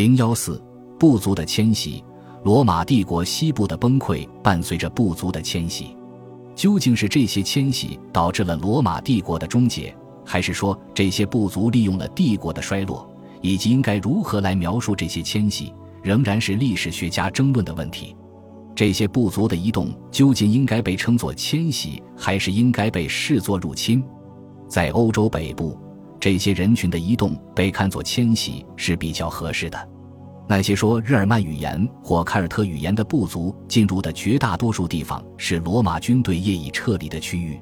零幺四部族的迁徙，罗马帝国西部的崩溃伴随着部族的迁徙。究竟是这些迁徙导致了罗马帝国的终结，还是说这些部族利用了帝国的衰落？以及应该如何来描述这些迁徙，仍然是历史学家争论的问题。这些部族的移动究竟应该被称作迁徙，还是应该被视作入侵？在欧洲北部，这些人群的移动被看作迁徙是比较合适的。那些说日耳曼语言或凯尔特语言的部族进入的绝大多数地方是罗马军队业已撤离的区域，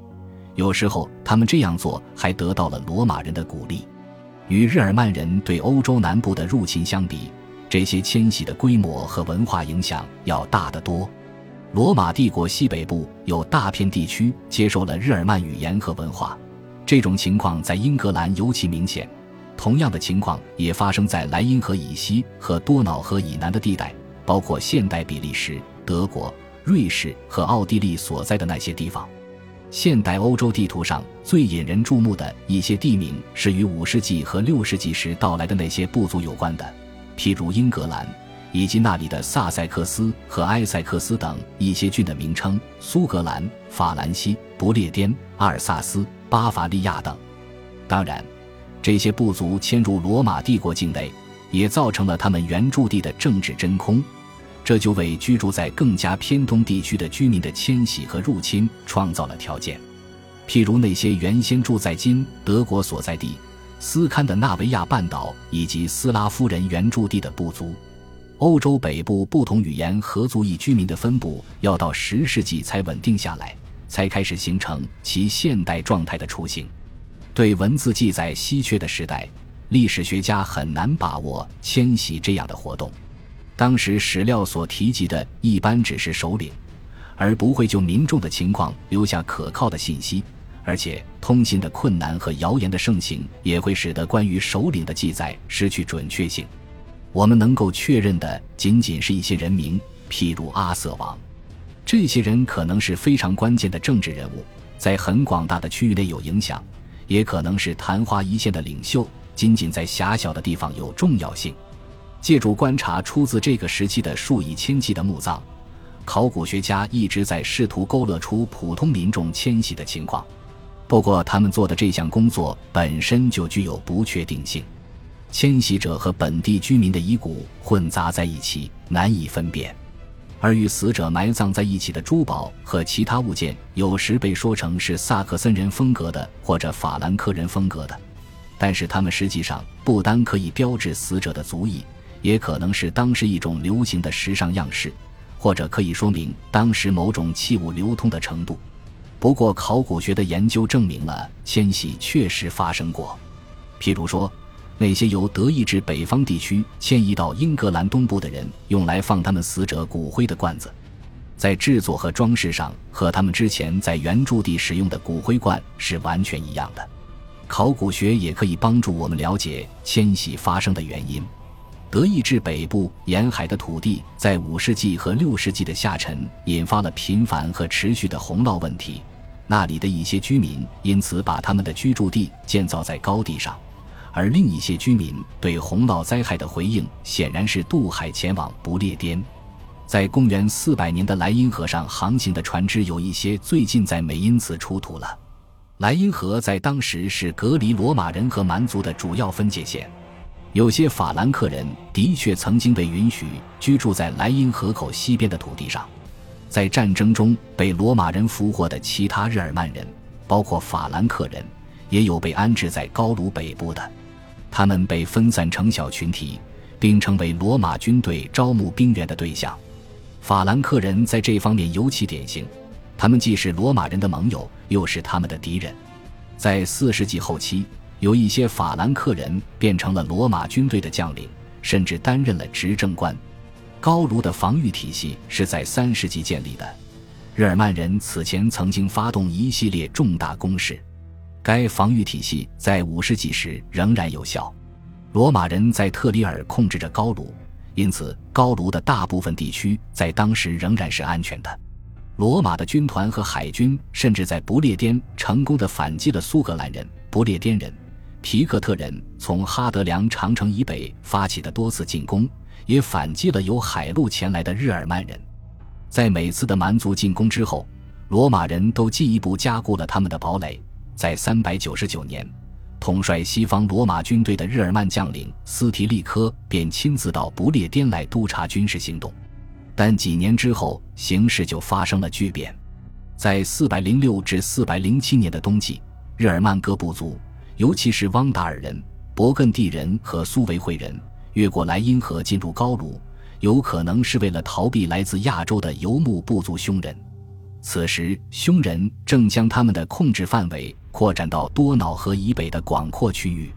有时候他们这样做还得到了罗马人的鼓励。与日耳曼人对欧洲南部的入侵相比，这些迁徙的规模和文化影响要大得多。罗马帝国西北部有大片地区接受了日耳曼语言和文化，这种情况在英格兰尤其明显。同样的情况也发生在莱茵河以西和多瑙河以南的地带，包括现代比利时、德国、瑞士和奥地利所在的那些地方。现代欧洲地图上最引人注目的一些地名是与五世纪和六世纪时到来的那些部族有关的，譬如英格兰以及那里的萨塞克斯和埃塞克斯等一些郡的名称，苏格兰、法兰西、不列颠、阿尔萨斯、巴伐利亚等。当然，这些部族迁入罗马帝国境内，也造成了他们原住地的政治真空。这就为居住在更加偏东地区的居民的迁徙和入侵创造了条件，譬如那些原先住在今德国所在地斯堪的纳维亚半岛以及斯拉夫人原住地的部族。欧洲北部不同语言和族裔居民的分布要到十世纪才稳定下来，才开始形成其现代状态的雏形。对文字记载稀缺的时代，历史学家很难把握迁徙这样的活动。当时史料所提及的，一般只是首领，而不会就民众的情况留下可靠的信息。而且，通信的困难和谣言的盛行，也会使得关于首领的记载失去准确性。我们能够确认的，仅仅是一些人名，譬如阿瑟王。这些人可能是非常关键的政治人物，在很广大的区域内有影响；也可能是昙花一现的领袖，仅仅在狭小的地方有重要性。借助观察出自这个时期的数以千计的墓葬，考古学家一直在试图勾勒出普通民众迁徙的情况。不过，他们做的这项工作本身就具有不确定性。迁徙者和本地居民的遗骨混杂在一起，难以分辨；而与死者埋葬在一起的珠宝和其他物件，有时被说成是萨克森人风格的或者法兰克人风格的，但是他们实际上不单可以标志死者的族裔。也可能是当时一种流行的时尚样式，或者可以说明当时某种器物流通的程度。不过，考古学的研究证明了迁徙确实发生过。譬如说，那些由德意志北方地区迁移到英格兰东部的人，用来放他们死者骨灰的罐子，在制作和装饰上和他们之前在原住地使用的骨灰罐是完全一样的。考古学也可以帮助我们了解迁徙发生的原因。德意志北部沿海的土地在五世纪和六世纪的下沉，引发了频繁和持续的洪涝问题。那里的一些居民因此把他们的居住地建造在高地上，而另一些居民对洪涝灾害的回应显然是渡海前往不列颠。在公元四百年的莱茵河上航行的船只有一些最近在美因茨出土了。莱茵河在当时是隔离罗马人和蛮族的主要分界线。有些法兰克人的确曾经被允许居住在莱茵河口西边的土地上，在战争中被罗马人俘获的其他日耳曼人，包括法兰克人，也有被安置在高卢北部的。他们被分散成小群体，并成为罗马军队招募兵员的对象。法兰克人在这方面尤其典型，他们既是罗马人的盟友，又是他们的敌人。在四世纪后期。有一些法兰克人变成了罗马军队的将领，甚至担任了执政官。高卢的防御体系是在三世纪建立的，日耳曼人此前曾经发动一系列重大攻势。该防御体系在五世纪时仍然有效。罗马人在特里尔控制着高卢，因此高卢的大部分地区在当时仍然是安全的。罗马的军团和海军甚至在不列颠成功的反击了苏格兰人、不列颠人。皮克特人从哈德良长城以北发起的多次进攻，也反击了由海路前来的日耳曼人。在每次的蛮族进攻之后，罗马人都进一步加固了他们的堡垒。在399年，统帅西方罗马军队的日耳曼将领斯提利科便亲自到不列颠来督察军事行动。但几年之后，形势就发生了巨变。在406至407年的冬季，日耳曼各部族，尤其是汪达尔人、勃艮第人和苏维会人，越过莱茵河进入高卢。有可能是为了逃避来自亚洲的游牧部族匈人。此时，匈人正将他们的控制范围扩展到多瑙河以北的广阔区域。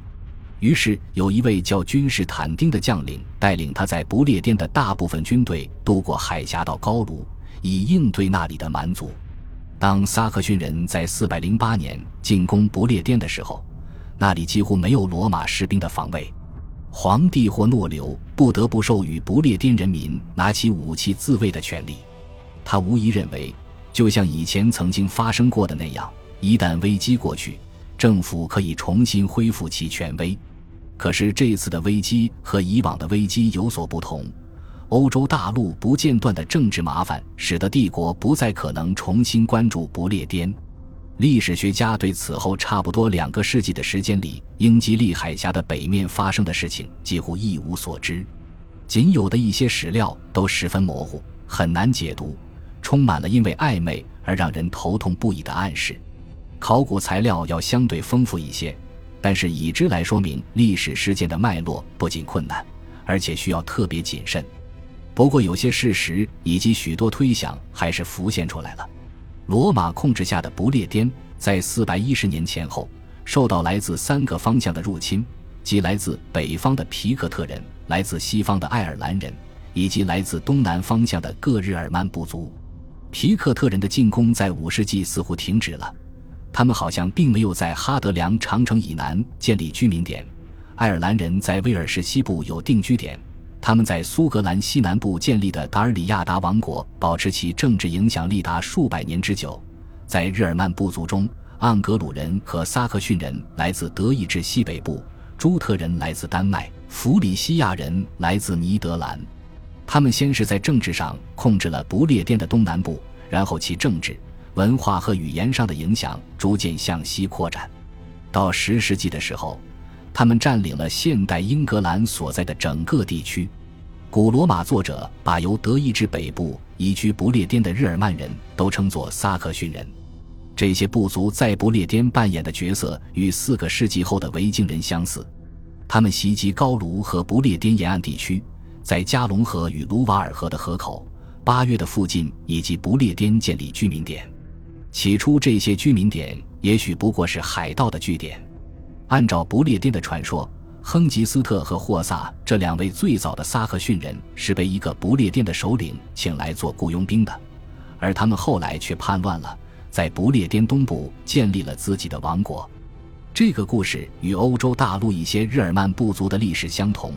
于是，有一位叫君士坦丁的将领带领他在不列颠的大部分军队渡过海峡到高卢，以应对那里的蛮族。当萨克逊人在408年进攻不列颠的时候，那里几乎没有罗马士兵的防卫。皇帝或诺留不得不授予不列颠人民拿起武器自卫的权利。他无疑认为，就像以前曾经发生过的那样，一旦危机过去，政府可以重新恢复其权威。可是这次的危机和以往的危机有所不同。欧洲大陆不间断的政治麻烦，使得帝国不再可能重新关注不列颠。历史学家对此后差不多两个世纪的时间里英吉利海峡的北面发生的事情几乎一无所知，仅有的一些史料都十分模糊，很难解读，充满了因为暧昧而让人头痛不已的暗示。考古材料要相对丰富一些，但是已知来说明历史事件的脉络不仅困难，而且需要特别谨慎。不过有些事实以及许多推想还是浮现出来了。罗马控制下的不列颠，在四百一十年前后，受到来自三个方向的入侵，即来自北方的皮克特人、来自西方的爱尔兰人，以及来自东南方向的各日耳曼部族。皮克特人的进攻在五世纪似乎停止了，他们好像并没有在哈德良长城以南建立居民点。爱尔兰人在威尔士西部有定居点。他们在苏格兰西南部建立的达尔里亚达王国保持其政治影响力达数百年之久。在日耳曼部族中，盎格鲁人和萨克逊人来自德意志西北部，朱特人来自丹麦，弗里西亚人来自尼德兰。他们先是在政治上控制了不列颠的东南部，然后其政治、文化和语言上的影响逐渐向西扩展。到十世纪的时候。他们占领了现代英格兰所在的整个地区。古罗马作者把由德意志北部移居不列颠的日耳曼人都称作萨克逊人。这些部族在不列颠扮演的角色与四个世纪后的维京人相似。他们袭击高卢和不列颠沿岸地区，在加龙河与卢瓦尔河的河口、巴约的附近以及不列颠建立居民点。起初，这些居民点也许不过是海盗的据点。按照不列颠的传说，亨吉斯特和霍萨这两位最早的萨克逊人是被一个不列颠的首领请来做雇佣兵的，而他们后来却叛乱了，在不列颠东部建立了自己的王国。这个故事与欧洲大陆一些日耳曼部族的历史相同，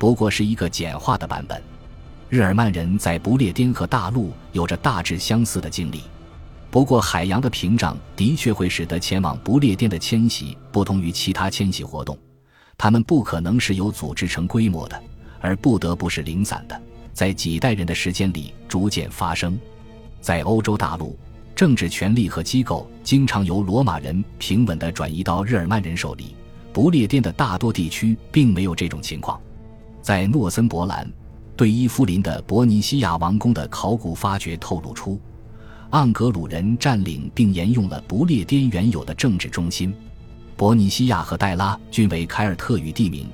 不过是一个简化的版本。日耳曼人在不列颠和大陆有着大致相似的经历。不过，海洋的屏障的确会使得前往不列颠的迁徙不同于其他迁徙活动，他们不可能是有组织成规模的，而不得不是零散的，在几代人的时间里逐渐发生。在欧洲大陆，政治权力和机构经常由罗马人平稳地转移到日耳曼人手里，不列颠的大多地区并没有这种情况。在诺森伯兰对伊夫林的伯尼西亚王宫的考古发掘透露出。盎格鲁人占领并沿用了不列颠原有的政治中心，伯尼西亚和戴拉均为凯尔特语地名。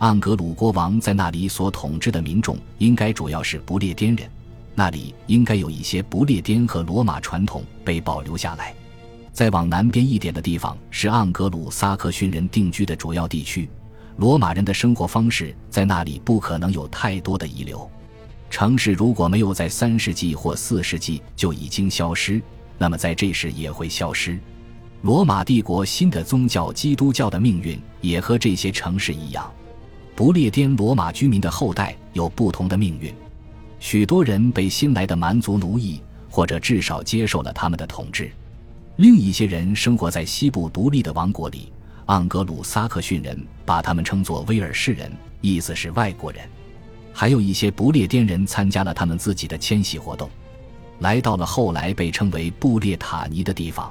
盎格鲁国王在那里所统治的民众应该主要是不列颠人，那里应该有一些不列颠和罗马传统被保留下来。再往南边一点的地方是盎格鲁撒克逊人定居的主要地区，罗马人的生活方式在那里不可能有太多的遗留。城市如果没有在三世纪或四世纪就已经消失，那么在这时也会消失。罗马帝国新的宗教基督教的命运也和这些城市一样。不列颠罗马居民的后代有不同的命运，许多人被新来的蛮族奴役，或者至少接受了他们的统治。另一些人生活在西部独立的王国里。盎格鲁撒克逊人把他们称作威尔士人，意思是外国人。还有一些不列颠人参加了他们自己的迁徙活动，来到了后来被称为布列塔尼的地方。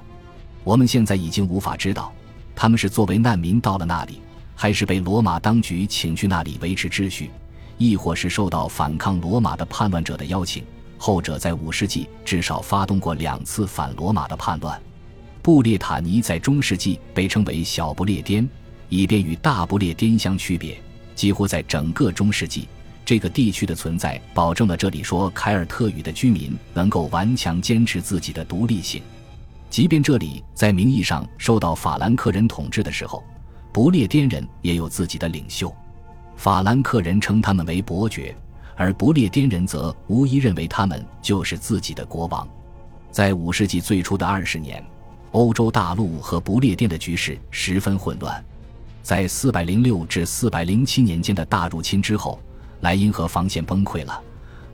我们现在已经无法知道，他们是作为难民到了那里，还是被罗马当局请去那里维持秩序，亦或是受到反抗罗马的叛乱者的邀请。后者在五世纪至少发动过两次反罗马的叛乱。布列塔尼在中世纪被称为小不列颠，以便与大不列颠相区别。几乎在整个中世纪。这个地区的存在保证了这里说凯尔特语的居民能够顽强坚持自己的独立性，即便这里在名义上受到法兰克人统治的时候，不列颠人也有自己的领袖。法兰克人称他们为伯爵，而不列颠人则无疑认为他们就是自己的国王。在五世纪最初的二十年，欧洲大陆和不列颠的局势十分混乱。在四百零六至四百零七年间的大入侵之后。莱茵河防线崩溃了，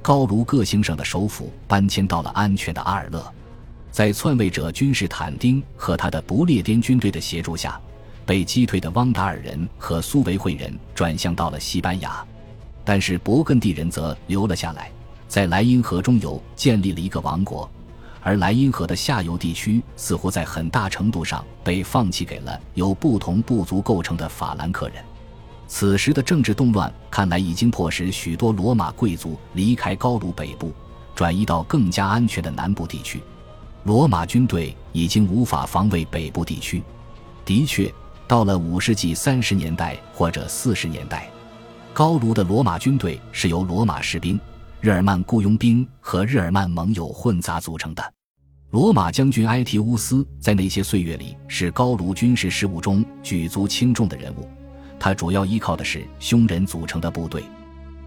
高卢各行省的首府搬迁到了安全的阿尔勒，在篡位者君士坦丁和他的不列颠军队的协助下，被击退的汪达尔人和苏维会人转向到了西班牙，但是勃艮第人则留了下来，在莱茵河中游建立了一个王国，而莱茵河的下游地区似乎在很大程度上被放弃给了由不同部族构成的法兰克人。此时的政治动乱看来已经迫使许多罗马贵族离开高卢北部，转移到更加安全的南部地区。罗马军队已经无法防卫北部地区。的确，到了五世纪三十年代或者四十年代，高卢的罗马军队是由罗马士兵、日耳曼雇佣兵和日耳曼盟友混杂组成的。罗马将军埃提乌斯在那些岁月里是高卢军事事务中举足轻重的人物。他主要依靠的是匈人组成的部队，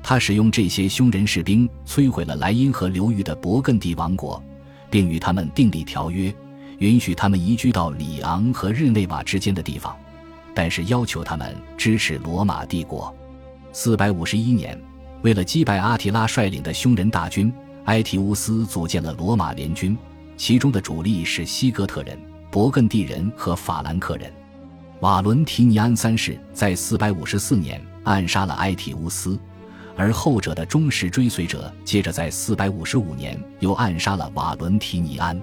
他使用这些匈人士兵摧毁了莱茵河流域的勃艮第王国，并与他们订立条约，允许他们移居到里昂和日内瓦之间的地方，但是要求他们支持罗马帝国。四百五十一年，为了击败阿提拉率领的匈人大军，埃提乌斯组建了罗马联军，其中的主力是西哥特人、勃艮第人和法兰克人。瓦伦提尼安三世在454年暗杀了埃提乌斯，而后者的忠实追随者接着在455年又暗杀了瓦伦提尼安。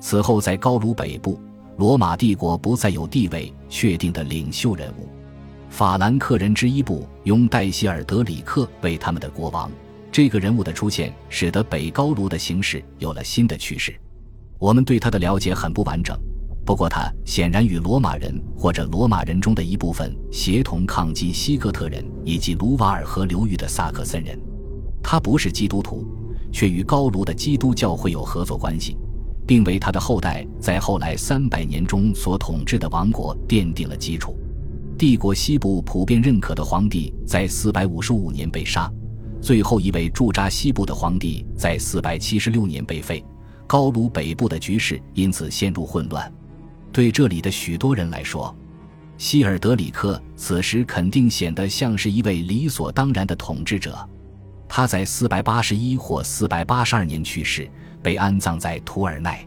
此后，在高卢北部，罗马帝国不再有地位确定的领袖人物。法兰克人之一部拥戴希尔德里克为他们的国王。这个人物的出现，使得北高卢的形势有了新的趋势。我们对他的了解很不完整。不过，他显然与罗马人或者罗马人中的一部分协同抗击西哥特人以及卢瓦尔河流域的萨克森人。他不是基督徒，却与高卢的基督教会有合作关系，并为他的后代在后来三百年中所统治的王国奠定了基础。帝国西部普遍认可的皇帝在四百五十五年被杀，最后一位驻扎西部的皇帝在四百七十六年被废，高卢北部的局势因此陷入混乱。对这里的许多人来说，希尔德里克此时肯定显得像是一位理所当然的统治者。他在481或482年去世，被安葬在图尔奈。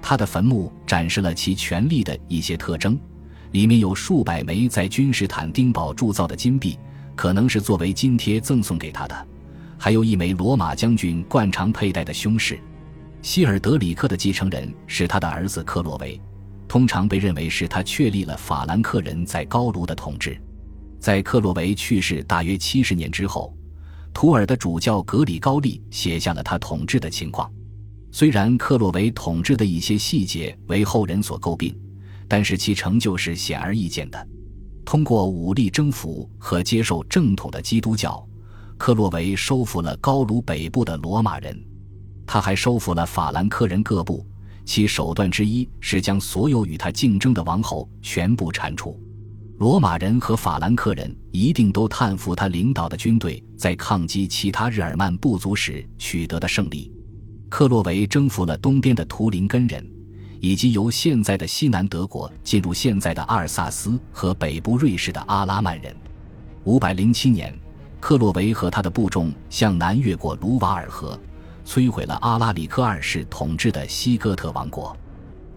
他的坟墓展示了其权力的一些特征，里面有数百枚在君士坦丁堡铸造的金币，可能是作为津贴赠送给他的；还有一枚罗马将军惯常佩戴的胸饰。希尔德里克的继承人是他的儿子克洛维。通常被认为是他确立了法兰克人在高卢的统治。在克洛维去世大约七十年之后，图尔的主教格里高利写下了他统治的情况。虽然克洛维统治的一些细节为后人所诟病，但是其成就是显而易见的。通过武力征服和接受正统的基督教，克洛维收复了高卢北部的罗马人。他还收复了法兰克人各部。其手段之一是将所有与他竞争的王侯全部铲除。罗马人和法兰克人一定都叹服他领导的军队在抗击其他日耳曼部族时取得的胜利。克洛维征服了东边的图林根人，以及由现在的西南德国进入现在的阿尔萨斯和北部瑞士的阿拉曼人。五百零七年，克洛维和他的部众向南越过卢瓦尔河。摧毁了阿拉里克二世统治的西哥特王国。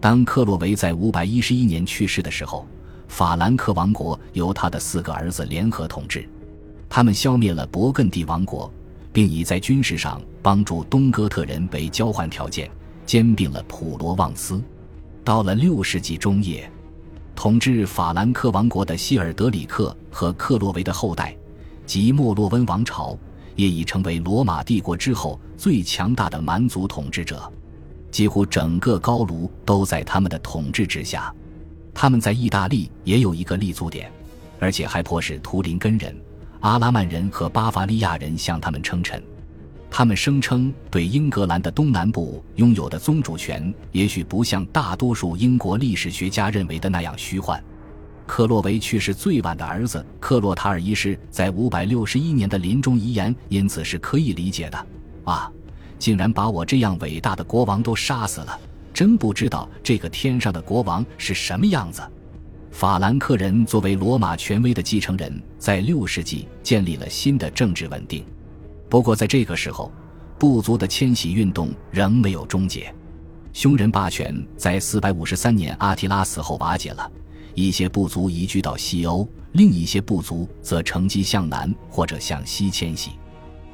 当克洛维在511年去世的时候，法兰克王国由他的四个儿子联合统治，他们消灭了勃艮第王国，并以在军事上帮助东哥特人为交换条件，兼并了普罗旺斯。到了六世纪中叶，统治法兰克王国的希尔德里克和克洛维的后代，即莫洛温王朝，也已成为罗马帝国之后最强大的蛮族统治者。几乎整个高卢都在他们的统治之下。他们在意大利也有一个立足点，而且还迫使图林根人、阿拉曼人和巴伐利亚人向他们称臣。他们声称对英格兰的东南部拥有的宗主权，也许不像大多数英国历史学家认为的那样虚幻。克洛维去世最晚的儿子克洛塔尔一世在五百六十一年的临终遗言，因此是可以理解的。啊，竟然把我这样伟大的国王都杀死了！真不知道这个天上的国王是什么样子。法兰克人作为罗马权威的继承人，在六世纪建立了新的政治稳定。不过，在这个时候，部族的迁徙运动仍没有终结。匈人霸权在453年阿提拉死后瓦解了，一些部族移居到西欧，另一些部族则乘机向南或者向西迁徙。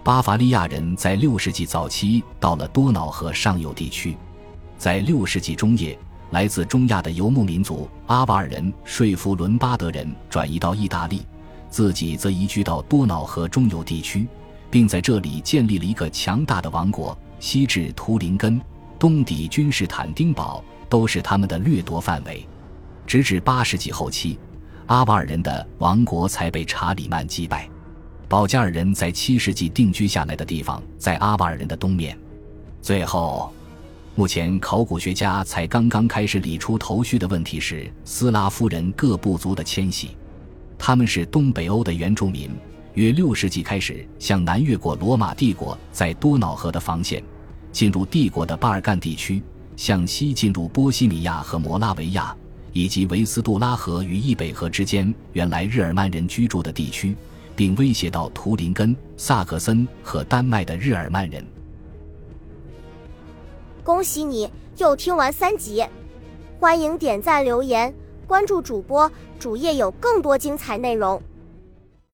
巴伐利亚人在六世纪早期到了多瑙河上游地区。在六世纪中叶，来自中亚的游牧民族阿瓦尔人说服伦巴德人转移到意大利，自己则移居到多瑙河中游地区，并在这里建立了一个强大的王国。西至图林根，东抵君士坦丁堡，都是他们的掠夺范围。直至八世纪后期，阿瓦尔人的王国才被查理曼击败。保加尔人在七世纪定居下来的地方在阿瓦尔人的东面。最后。目前，考古学家才刚刚开始理出头绪的问题是斯拉夫人各部族的迁徙。他们是东北欧的原住民，约六世纪开始向南越过罗马帝国在多瑙河的防线，进入帝国的巴尔干地区，向西进入波西米亚和摩拉维亚，以及维斯杜拉河与易北河之间原来日耳曼人居住的地区，并威胁到图林根、萨克森和丹麦的日耳曼人。恭喜你又听完三集，欢迎点赞、留言、关注主播，主页有更多精彩内容。